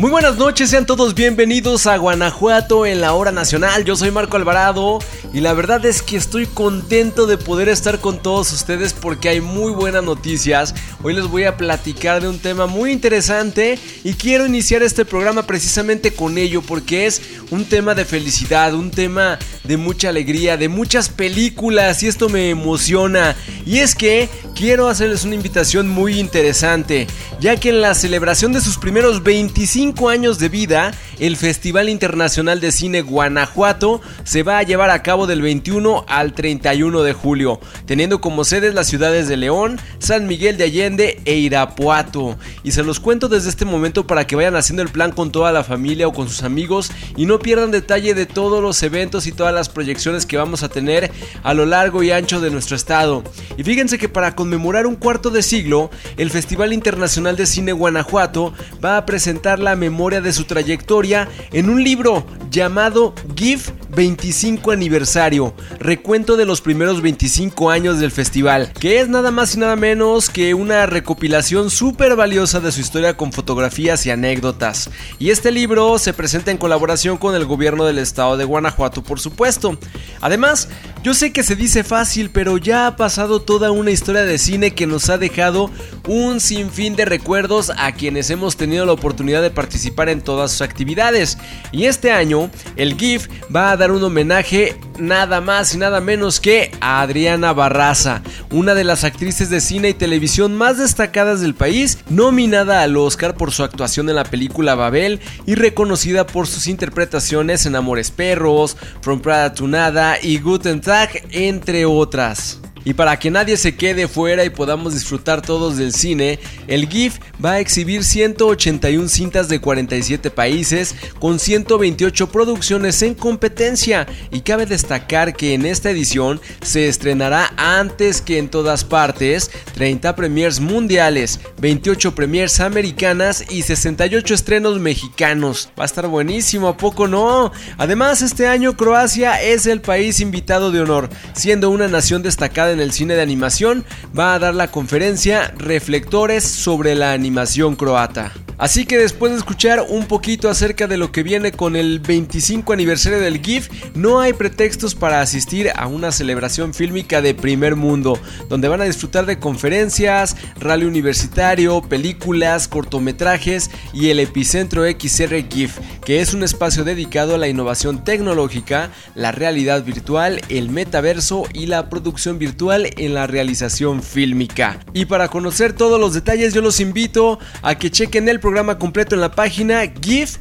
Muy buenas noches, sean todos bienvenidos a Guanajuato en la hora nacional. Yo soy Marco Alvarado y la verdad es que estoy contento de poder estar con todos ustedes porque hay muy buenas noticias. Hoy les voy a platicar de un tema muy interesante y quiero iniciar este programa precisamente con ello porque es un tema de felicidad, un tema de mucha alegría, de muchas películas y esto me emociona. Y es que quiero hacerles una invitación muy interesante, ya que en la celebración de sus primeros 25 años de vida, el Festival Internacional de Cine Guanajuato se va a llevar a cabo del 21 al 31 de julio, teniendo como sedes las ciudades de León, San Miguel de Allende e Irapuato. Y se los cuento desde este momento para que vayan haciendo el plan con toda la familia o con sus amigos y no pierdan detalle de todos los eventos y todas las proyecciones que vamos a tener a lo largo y ancho de nuestro estado. Y fíjense que para conmemorar un cuarto de siglo, el Festival Internacional de Cine Guanajuato va a presentar la memoria de su trayectoria en un libro llamado GIF 25 aniversario, recuento de los primeros 25 años del festival, que es nada más y nada menos que una recopilación súper valiosa de su historia con fotografías y anécdotas. Y este libro se presenta en colaboración con el gobierno del estado de Guanajuato, por supuesto. Además, yo sé que se dice fácil, pero ya ha pasado toda una historia de cine que nos ha dejado un sinfín de recuerdos a quienes hemos tenido la oportunidad de participar en todas sus actividades. Y este año, el GIF va a dar un homenaje nada más y nada menos que a Adriana Barraza, una de las actrices de cine y televisión más destacadas del país, nominada al Oscar por su actuación en la película Babel y reconocida por sus interpretaciones en Amores Perros, From Prada to Nada y Guten Tag, entre otras. Y para que nadie se quede fuera y podamos disfrutar todos del cine, el GIF va a exhibir 181 cintas de 47 países con 128 producciones en competencia y cabe destacar que en esta edición se estrenará antes que en todas partes 30 premiers mundiales, 28 premiers americanas y 68 estrenos mexicanos. Va a estar buenísimo, ¿a poco no? Además este año Croacia es el país invitado de honor, siendo una nación destacada en el cine de animación, va a dar la conferencia Reflectores sobre la animación croata. Así que después de escuchar un poquito acerca de lo que viene con el 25 aniversario del GIF, no hay pretextos para asistir a una celebración fílmica de primer mundo, donde van a disfrutar de conferencias, rally universitario, películas, cortometrajes y el epicentro XR GIF, que es un espacio dedicado a la innovación tecnológica, la realidad virtual, el metaverso y la producción virtual en la realización fílmica. Y para conocer todos los detalles yo los invito a que chequen el programa completo en la página gif.mx.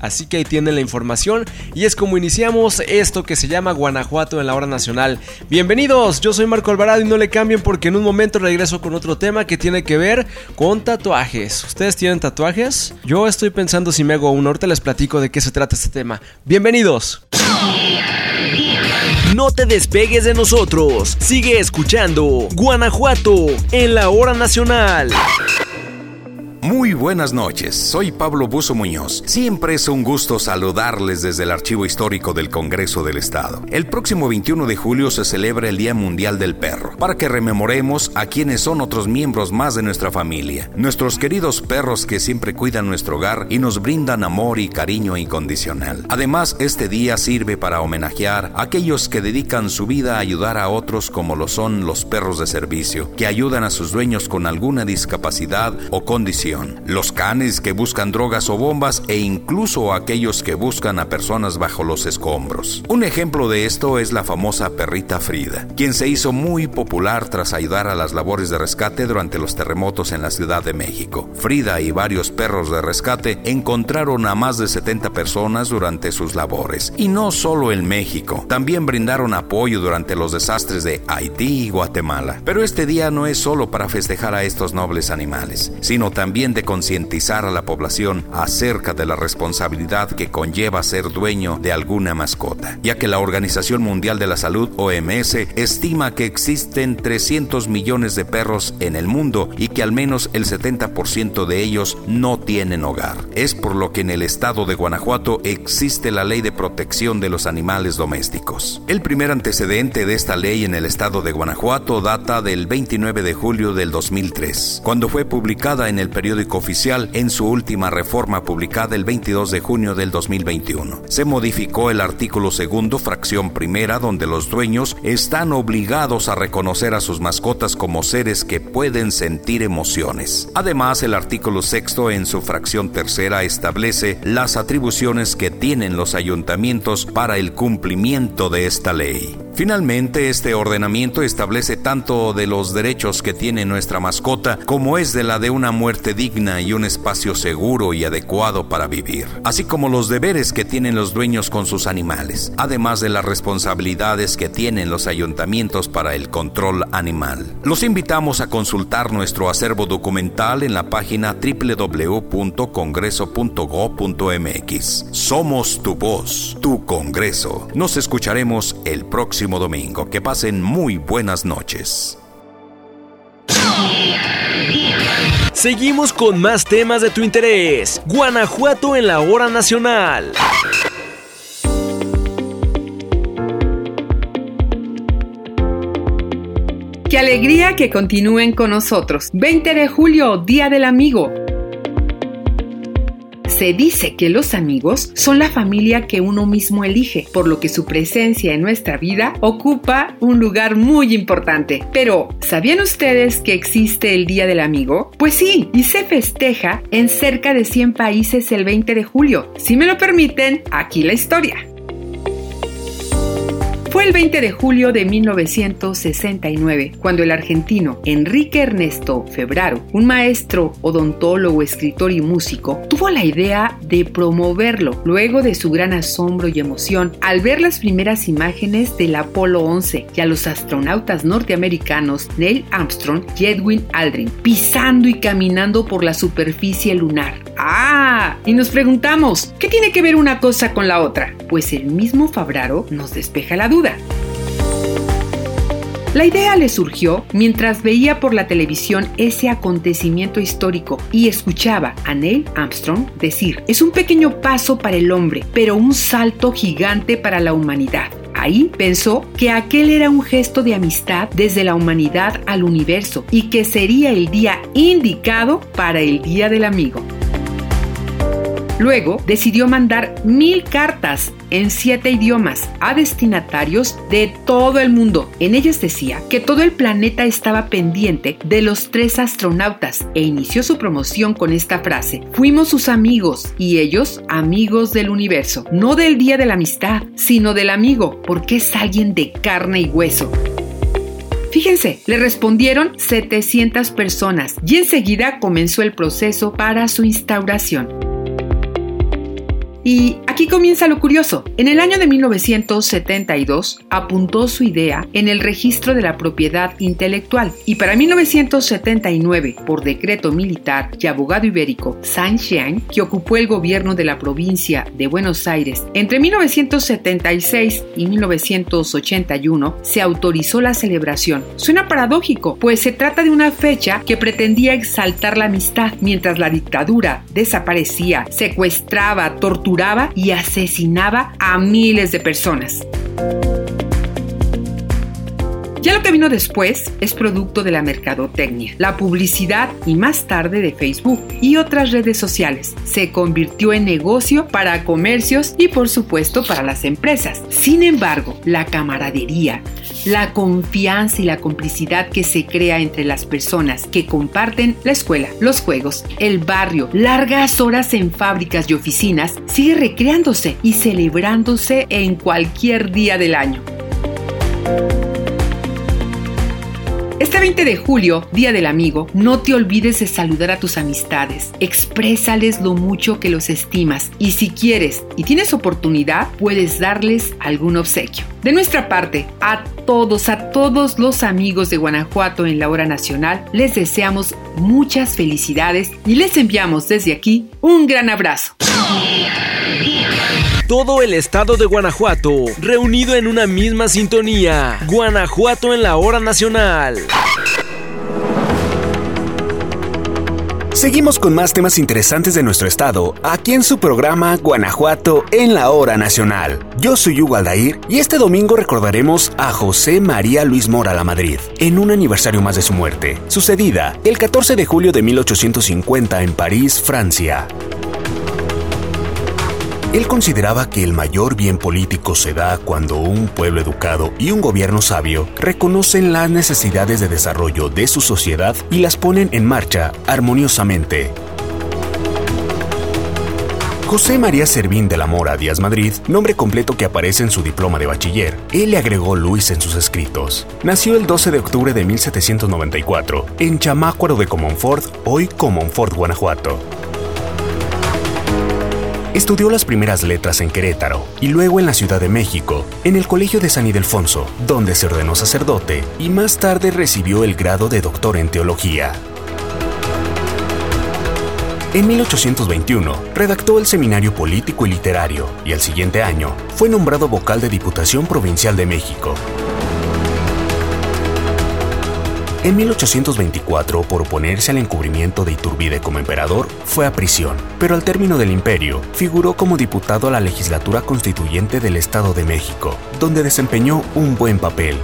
Así que ahí tienen la información y es como iniciamos esto que se llama Guanajuato en la hora nacional. Bienvenidos, yo soy Marco Alvarado y no le cambien porque en un momento regreso con otro tema que tiene que ver con tatuajes. ¿Ustedes tienen tatuajes? Yo estoy pensando si me hago uno, ahorita les platico de qué se trata este tema. Bienvenidos. No te despegues de nosotros. Sigue escuchando Guanajuato en la hora nacional. Muy buenas noches, soy Pablo Buzo Muñoz. Siempre es un gusto saludarles desde el Archivo Histórico del Congreso del Estado. El próximo 21 de julio se celebra el Día Mundial del Perro, para que rememoremos a quienes son otros miembros más de nuestra familia, nuestros queridos perros que siempre cuidan nuestro hogar y nos brindan amor y cariño incondicional. Además, este día sirve para homenajear a aquellos que dedican su vida a ayudar a otros como lo son los perros de servicio, que ayudan a sus dueños con alguna discapacidad o condición los canes que buscan drogas o bombas e incluso aquellos que buscan a personas bajo los escombros. Un ejemplo de esto es la famosa perrita Frida, quien se hizo muy popular tras ayudar a las labores de rescate durante los terremotos en la Ciudad de México. Frida y varios perros de rescate encontraron a más de 70 personas durante sus labores. Y no solo en México, también brindaron apoyo durante los desastres de Haití y Guatemala. Pero este día no es solo para festejar a estos nobles animales, sino también de concientizar a la población acerca de la responsabilidad que conlleva ser dueño de alguna mascota, ya que la Organización Mundial de la Salud, OMS, estima que existen 300 millones de perros en el mundo y que al menos el 70% de ellos no tienen hogar. Es por lo que en el estado de Guanajuato existe la ley de protección de los animales domésticos. El primer antecedente de esta ley en el estado de Guanajuato data del 29 de julio del 2003, cuando fue publicada en el periódico oficial en su última reforma publicada el 22 de junio del 2021. Se modificó el artículo segundo, fracción primera, donde los dueños están obligados a reconocer a sus mascotas como seres que pueden sentir emociones. Además, el artículo sexto en su fracción tercera establece las atribuciones que tienen los ayuntamientos para el cumplimiento de esta ley. Finalmente, este ordenamiento establece tanto de los derechos que tiene nuestra mascota como es de la de una muerte digna y un espacio seguro y adecuado para vivir, así como los deberes que tienen los dueños con sus animales, además de las responsabilidades que tienen los ayuntamientos para el control animal. Los invitamos a consultar nuestro acervo documental en la página www.congreso.go.mx. Somos tu voz, tu Congreso. Nos escucharemos el próximo domingo. Que pasen muy buenas noches. Seguimos con más temas de tu interés. Guanajuato en la hora nacional. Qué alegría que continúen con nosotros. 20 de julio, Día del Amigo. Se dice que los amigos son la familia que uno mismo elige, por lo que su presencia en nuestra vida ocupa un lugar muy importante. Pero, ¿sabían ustedes que existe el Día del Amigo? Pues sí, y se festeja en cerca de 100 países el 20 de julio. Si me lo permiten, aquí la historia. El 20 de julio de 1969 cuando el argentino Enrique Ernesto Febraro, un maestro, odontólogo, escritor y músico, tuvo la idea de promoverlo luego de su gran asombro y emoción al ver las primeras imágenes del Apolo 11 y a los astronautas norteamericanos Neil Armstrong y Edwin Aldrin pisando y caminando por la superficie lunar. Ah, y nos preguntamos, ¿qué tiene que ver una cosa con la otra? Pues el mismo Fabraro nos despeja la duda. La idea le surgió mientras veía por la televisión ese acontecimiento histórico y escuchaba a Neil Armstrong decir, es un pequeño paso para el hombre, pero un salto gigante para la humanidad. Ahí pensó que aquel era un gesto de amistad desde la humanidad al universo y que sería el día indicado para el Día del Amigo. Luego decidió mandar mil cartas en siete idiomas a destinatarios de todo el mundo. En ellas decía que todo el planeta estaba pendiente de los tres astronautas e inició su promoción con esta frase. Fuimos sus amigos y ellos amigos del universo. No del Día de la Amistad, sino del amigo, porque es alguien de carne y hueso. Fíjense, le respondieron 700 personas y enseguida comenzó el proceso para su instauración. Y aquí comienza lo curioso. En el año de 1972 apuntó su idea en el registro de la propiedad intelectual y para 1979, por decreto militar y abogado ibérico Xian, que ocupó el gobierno de la provincia de Buenos Aires, entre 1976 y 1981 se autorizó la celebración. Suena paradójico, pues se trata de una fecha que pretendía exaltar la amistad mientras la dictadura desaparecía, secuestraba, torturaba, y asesinaba a miles de personas. Ya lo que vino después es producto de la mercadotecnia, la publicidad y más tarde de Facebook y otras redes sociales. Se convirtió en negocio para comercios y por supuesto para las empresas. Sin embargo, la camaradería, la confianza y la complicidad que se crea entre las personas que comparten la escuela, los juegos, el barrio, largas horas en fábricas y oficinas, sigue recreándose y celebrándose en cualquier día del año. Este 20 de julio, Día del Amigo, no te olvides de saludar a tus amistades. Exprésales lo mucho que los estimas y si quieres y tienes oportunidad, puedes darles algún obsequio. De nuestra parte, a todos, a todos los amigos de Guanajuato en la hora nacional, les deseamos muchas felicidades y les enviamos desde aquí un gran abrazo. Todo el estado de Guanajuato, reunido en una misma sintonía. Guanajuato en la hora nacional. Seguimos con más temas interesantes de nuestro estado, aquí en su programa Guanajuato en la Hora Nacional. Yo soy Hugo Aldair y este domingo recordaremos a José María Luis Mora la Madrid, en un aniversario más de su muerte, sucedida el 14 de julio de 1850 en París, Francia. Él consideraba que el mayor bien político se da cuando un pueblo educado y un gobierno sabio reconocen las necesidades de desarrollo de su sociedad y las ponen en marcha armoniosamente. José María Servín de la Mora Díaz Madrid, nombre completo que aparece en su diploma de bachiller. Él le agregó Luis en sus escritos. Nació el 12 de octubre de 1794 en Chamácuaro de Comonfort, hoy Comonfort, Guanajuato. Estudió las primeras letras en Querétaro y luego en la Ciudad de México, en el Colegio de San Ildefonso, donde se ordenó sacerdote y más tarde recibió el grado de doctor en teología. En 1821 redactó el Seminario Político y Literario y el siguiente año fue nombrado vocal de Diputación Provincial de México. En 1824, por oponerse al encubrimiento de Iturbide como emperador, fue a prisión, pero al término del imperio, figuró como diputado a la legislatura constituyente del Estado de México, donde desempeñó un buen papel.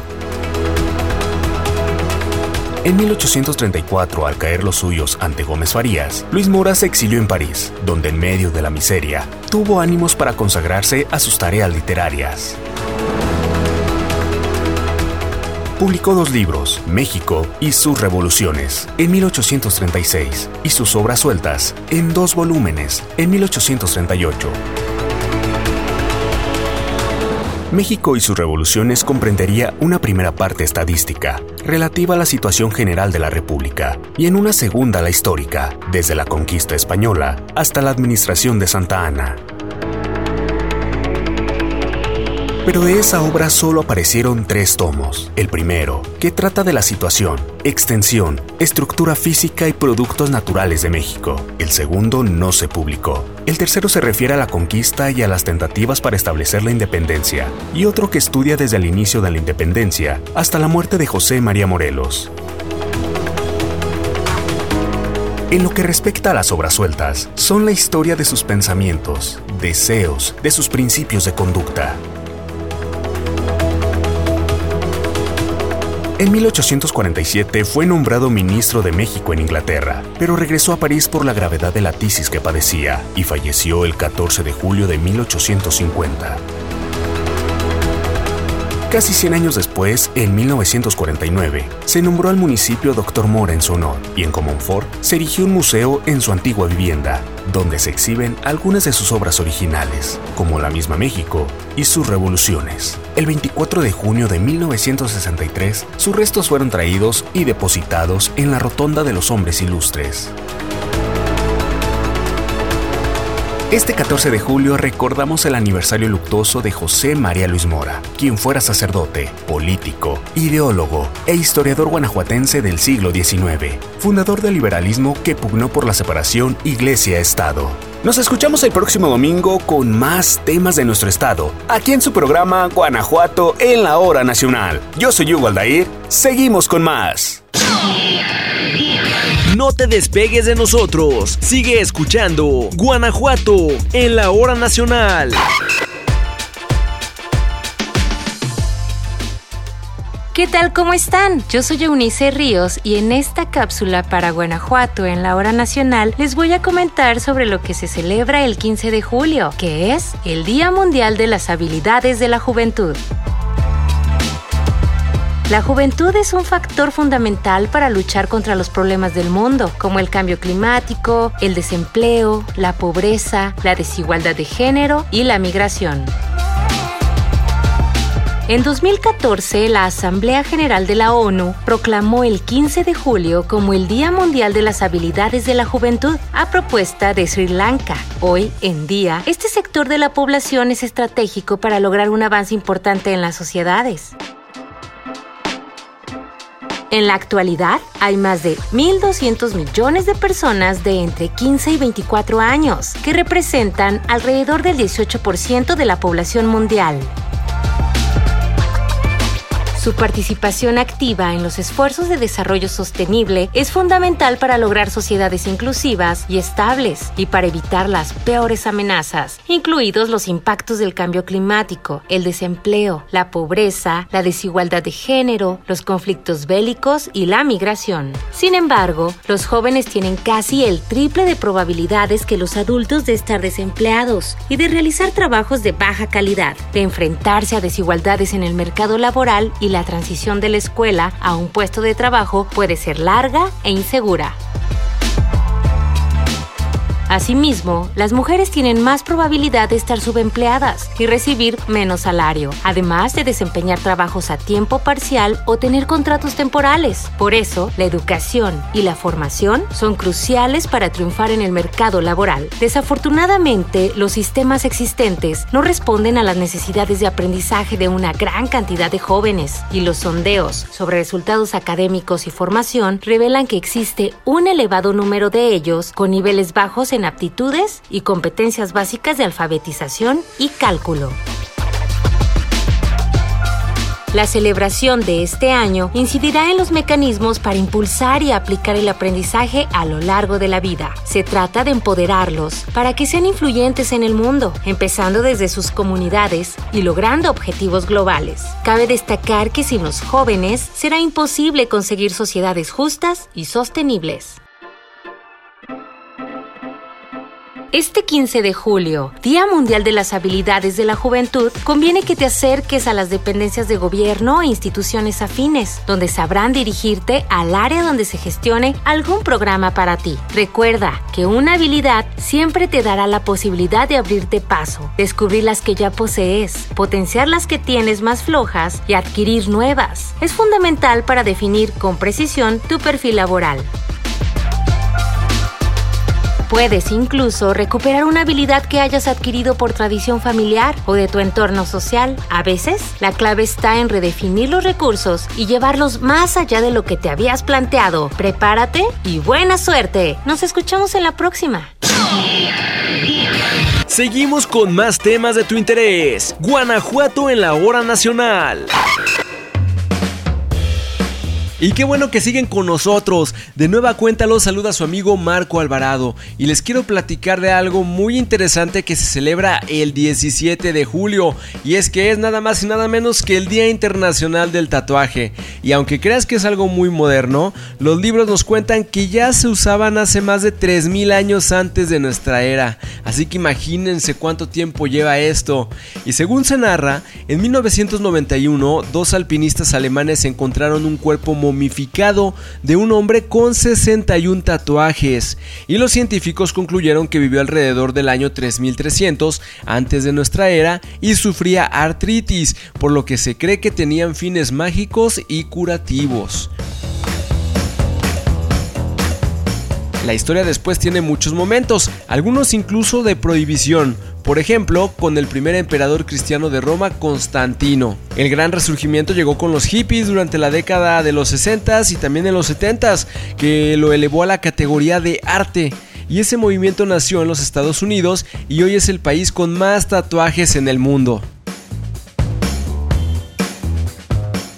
En 1834, al caer los suyos ante Gómez Farías, Luis Mora se exilió en París, donde en medio de la miseria, tuvo ánimos para consagrarse a sus tareas literarias. Publicó dos libros, México y sus revoluciones, en 1836, y sus obras sueltas, en dos volúmenes, en 1838. México y sus revoluciones comprendería una primera parte estadística, relativa a la situación general de la República, y en una segunda la histórica, desde la conquista española hasta la administración de Santa Ana. Pero de esa obra solo aparecieron tres tomos. El primero, que trata de la situación, extensión, estructura física y productos naturales de México. El segundo no se publicó. El tercero se refiere a la conquista y a las tentativas para establecer la independencia, y otro que estudia desde el inicio de la independencia hasta la muerte de José María Morelos. En lo que respecta a las obras sueltas, son la historia de sus pensamientos, deseos, de sus principios de conducta, En 1847 fue nombrado ministro de México en Inglaterra, pero regresó a París por la gravedad de la tisis que padecía y falleció el 14 de julio de 1850. Casi 100 años después, en 1949, se nombró al municipio Dr. Mora en su honor y en Comonfort se erigió un museo en su antigua vivienda, donde se exhiben algunas de sus obras originales, como la misma México y sus revoluciones. El 24 de junio de 1963, sus restos fueron traídos y depositados en la Rotonda de los Hombres Ilustres. Este 14 de julio recordamos el aniversario luctuoso de José María Luis Mora, quien fuera sacerdote, político, ideólogo e historiador guanajuatense del siglo XIX, fundador del liberalismo que pugnó por la separación Iglesia-Estado. Nos escuchamos el próximo domingo con más temas de nuestro estado, aquí en su programa Guanajuato en la Hora Nacional. Yo soy Hugo Aldair, seguimos con más. No te despegues de nosotros. Sigue escuchando Guanajuato en la hora nacional. ¿Qué tal? ¿Cómo están? Yo soy Eunice Ríos y en esta cápsula para Guanajuato en la hora nacional les voy a comentar sobre lo que se celebra el 15 de julio, que es el Día Mundial de las Habilidades de la Juventud. La juventud es un factor fundamental para luchar contra los problemas del mundo, como el cambio climático, el desempleo, la pobreza, la desigualdad de género y la migración. En 2014, la Asamblea General de la ONU proclamó el 15 de julio como el Día Mundial de las Habilidades de la Juventud, a propuesta de Sri Lanka. Hoy en día, este sector de la población es estratégico para lograr un avance importante en las sociedades. En la actualidad, hay más de 1.200 millones de personas de entre 15 y 24 años, que representan alrededor del 18% de la población mundial. Su participación activa en los esfuerzos de desarrollo sostenible es fundamental para lograr sociedades inclusivas y estables y para evitar las peores amenazas, incluidos los impactos del cambio climático, el desempleo, la pobreza, la desigualdad de género, los conflictos bélicos y la migración. Sin embargo, los jóvenes tienen casi el triple de probabilidades que los adultos de estar desempleados y de realizar trabajos de baja calidad, de enfrentarse a desigualdades en el mercado laboral y la transición de la escuela a un puesto de trabajo puede ser larga e insegura. Asimismo, las mujeres tienen más probabilidad de estar subempleadas y recibir menos salario, además de desempeñar trabajos a tiempo parcial o tener contratos temporales. Por eso, la educación y la formación son cruciales para triunfar en el mercado laboral. Desafortunadamente, los sistemas existentes no responden a las necesidades de aprendizaje de una gran cantidad de jóvenes y los sondeos sobre resultados académicos y formación revelan que existe un elevado número de ellos con niveles bajos en en aptitudes y competencias básicas de alfabetización y cálculo. La celebración de este año incidirá en los mecanismos para impulsar y aplicar el aprendizaje a lo largo de la vida. Se trata de empoderarlos para que sean influyentes en el mundo, empezando desde sus comunidades y logrando objetivos globales. Cabe destacar que sin los jóvenes será imposible conseguir sociedades justas y sostenibles. Este 15 de julio, Día Mundial de las Habilidades de la Juventud, conviene que te acerques a las dependencias de gobierno e instituciones afines, donde sabrán dirigirte al área donde se gestione algún programa para ti. Recuerda que una habilidad siempre te dará la posibilidad de abrirte paso, descubrir las que ya posees, potenciar las que tienes más flojas y adquirir nuevas. Es fundamental para definir con precisión tu perfil laboral. Puedes incluso recuperar una habilidad que hayas adquirido por tradición familiar o de tu entorno social. A veces, la clave está en redefinir los recursos y llevarlos más allá de lo que te habías planteado. Prepárate y buena suerte. Nos escuchamos en la próxima. Seguimos con más temas de tu interés. Guanajuato en la hora nacional. Y qué bueno que siguen con nosotros. De nueva cuenta los saluda su amigo Marco Alvarado y les quiero platicar de algo muy interesante que se celebra el 17 de julio y es que es nada más y nada menos que el Día Internacional del Tatuaje. Y aunque creas que es algo muy moderno, los libros nos cuentan que ya se usaban hace más de 3000 años antes de nuestra era. Así que imagínense cuánto tiempo lleva esto. Y según se narra, en 1991 dos alpinistas alemanes encontraron un cuerpo momificado de un hombre con 61 tatuajes y los científicos concluyeron que vivió alrededor del año 3300 antes de nuestra era y sufría artritis, por lo que se cree que tenían fines mágicos y curativos. La historia después tiene muchos momentos, algunos incluso de prohibición, por ejemplo, con el primer emperador cristiano de Roma, Constantino. El gran resurgimiento llegó con los hippies durante la década de los 60s y también en los 70s, que lo elevó a la categoría de arte. Y ese movimiento nació en los Estados Unidos y hoy es el país con más tatuajes en el mundo.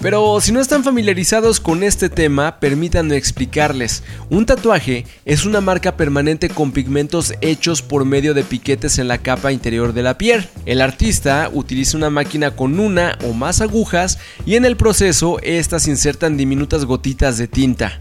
Pero si no están familiarizados con este tema, permítanme explicarles. Un tatuaje es una marca permanente con pigmentos hechos por medio de piquetes en la capa interior de la piel. El artista utiliza una máquina con una o más agujas y en el proceso estas insertan diminutas gotitas de tinta.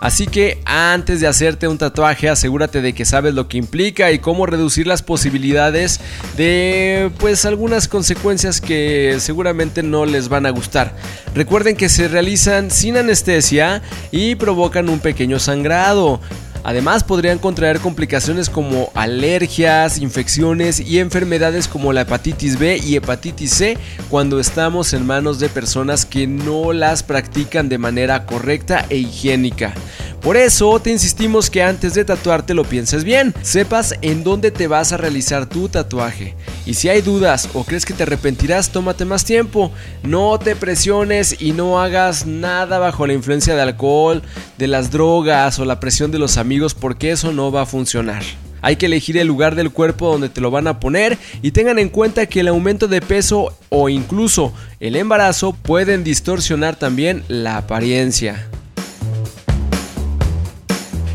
Así que antes de hacerte un tatuaje, asegúrate de que sabes lo que implica y cómo reducir las posibilidades de pues algunas consecuencias que seguramente no les van a gustar. Recuerden que se realizan sin anestesia y provocan un pequeño sangrado. Además podrían contraer complicaciones como alergias, infecciones y enfermedades como la hepatitis B y hepatitis C cuando estamos en manos de personas que no las practican de manera correcta e higiénica. Por eso te insistimos que antes de tatuarte lo pienses bien, sepas en dónde te vas a realizar tu tatuaje. Y si hay dudas o crees que te arrepentirás, tómate más tiempo. No te presiones y no hagas nada bajo la influencia de alcohol, de las drogas o la presión de los amigos porque eso no va a funcionar. Hay que elegir el lugar del cuerpo donde te lo van a poner y tengan en cuenta que el aumento de peso o incluso el embarazo pueden distorsionar también la apariencia.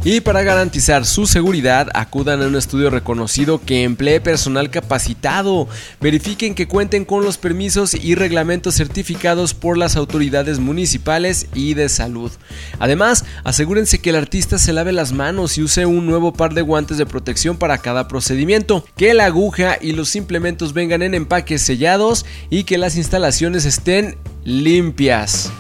Y para garantizar su seguridad, acudan a un estudio reconocido que emplee personal capacitado. Verifiquen que cuenten con los permisos y reglamentos certificados por las autoridades municipales y de salud. Además, asegúrense que el artista se lave las manos y use un nuevo par de guantes de protección para cada procedimiento, que la aguja y los implementos vengan en empaques sellados y que las instalaciones estén limpias.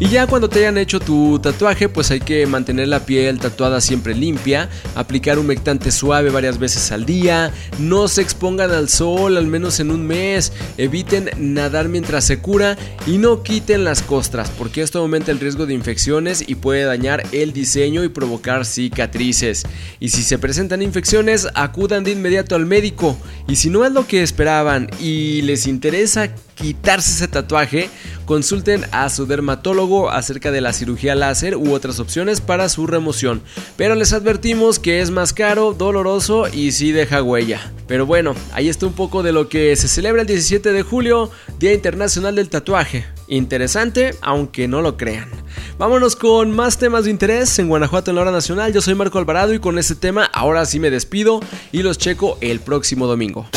Y ya cuando te hayan hecho tu tatuaje, pues hay que mantener la piel tatuada siempre limpia, aplicar humectante suave varias veces al día, no se expongan al sol al menos en un mes, eviten nadar mientras se cura y no quiten las costras, porque esto aumenta el riesgo de infecciones y puede dañar el diseño y provocar cicatrices. Y si se presentan infecciones, acudan de inmediato al médico. Y si no es lo que esperaban y les interesa quitarse ese tatuaje, consulten a su dermatólogo acerca de la cirugía láser u otras opciones para su remoción. Pero les advertimos que es más caro, doloroso y sí deja huella. Pero bueno, ahí está un poco de lo que se celebra el 17 de julio, Día Internacional del Tatuaje. Interesante, aunque no lo crean. Vámonos con más temas de interés en Guanajuato en la hora nacional. Yo soy Marco Alvarado y con este tema ahora sí me despido y los checo el próximo domingo.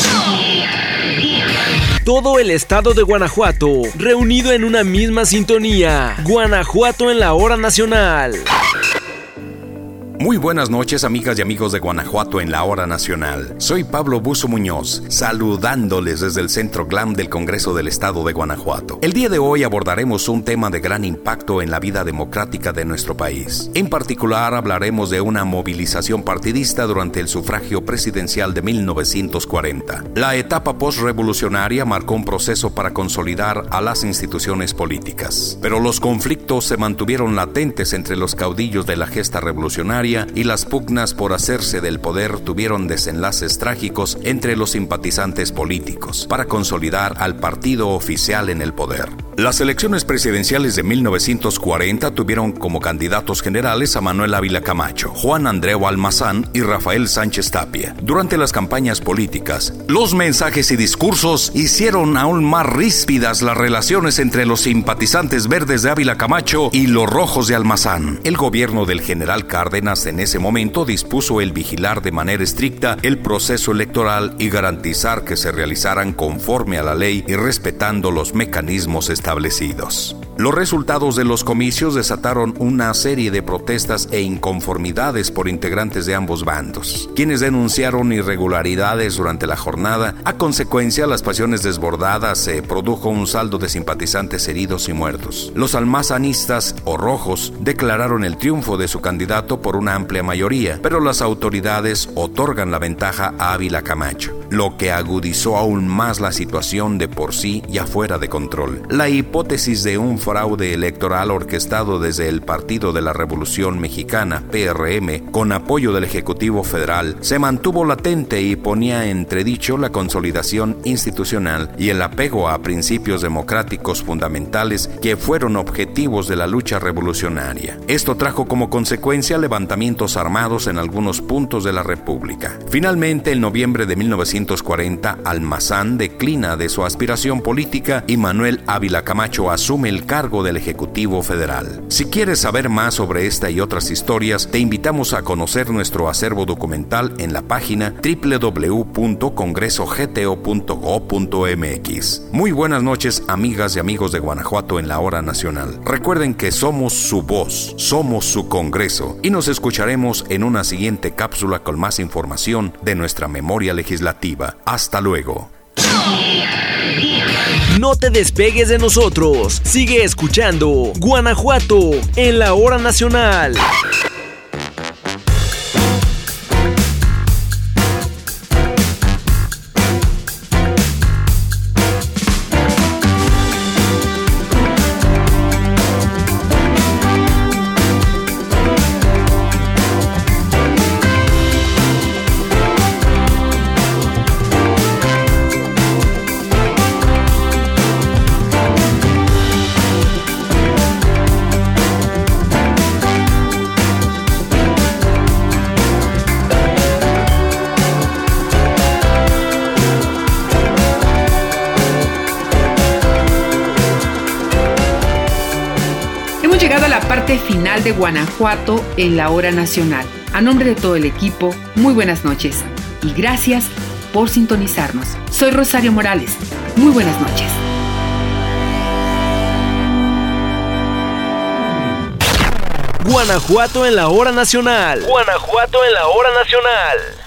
Todo el estado de Guanajuato, reunido en una misma sintonía. Guanajuato en la hora nacional. Muy buenas noches amigas y amigos de Guanajuato en la hora nacional. Soy Pablo Buzo Muñoz, saludándoles desde el Centro GLAM del Congreso del Estado de Guanajuato. El día de hoy abordaremos un tema de gran impacto en la vida democrática de nuestro país. En particular hablaremos de una movilización partidista durante el sufragio presidencial de 1940. La etapa postrevolucionaria marcó un proceso para consolidar a las instituciones políticas, pero los conflictos se mantuvieron latentes entre los caudillos de la gesta revolucionaria y las pugnas por hacerse del poder tuvieron desenlaces trágicos entre los simpatizantes políticos para consolidar al partido oficial en el poder. Las elecciones presidenciales de 1940 tuvieron como candidatos generales a Manuel Ávila Camacho, Juan Andreu Almazán y Rafael Sánchez Tapia. Durante las campañas políticas, los mensajes y discursos hicieron aún más ríspidas las relaciones entre los simpatizantes verdes de Ávila Camacho y los rojos de Almazán. El gobierno del general Cárdenas en ese momento dispuso el vigilar de manera estricta el proceso electoral y garantizar que se realizaran conforme a la ley y respetando los mecanismos establecidos. Los resultados de los comicios desataron una serie de protestas e inconformidades por integrantes de ambos bandos, quienes denunciaron irregularidades durante la jornada. A consecuencia, las pasiones desbordadas se produjo un saldo de simpatizantes heridos y muertos. Los almazanistas o rojos declararon el triunfo de su candidato por una amplia mayoría, pero las autoridades otorgan la ventaja a Ávila Camacho, lo que agudizó aún más la situación de por sí ya fuera de control. La hipótesis de un fraude electoral orquestado desde el Partido de la Revolución Mexicana, PRM, con apoyo del Ejecutivo Federal, se mantuvo latente y ponía entredicho la consolidación institucional y el apego a principios democráticos fundamentales que fueron objetivos de la lucha revolucionaria. Esto trajo como consecuencia levantamientos armados en algunos puntos de la República. Finalmente, en noviembre de 1940, Almazán declina de su aspiración política y Manuel Ávila Camacho asume el cargo del Ejecutivo Federal. Si quieres saber más sobre esta y otras historias, te invitamos a conocer nuestro acervo documental en la página www.congresogto.go.mx. Muy buenas noches, amigas y amigos de Guanajuato en la hora nacional. Recuerden que somos su voz, somos su Congreso y nos escucharemos en una siguiente cápsula con más información de nuestra memoria legislativa. Hasta luego. No te despegues de nosotros. Sigue escuchando Guanajuato en la hora nacional. Guanajuato en la hora nacional. A nombre de todo el equipo, muy buenas noches y gracias por sintonizarnos. Soy Rosario Morales. Muy buenas noches. Guanajuato en la hora nacional. Guanajuato en la hora nacional.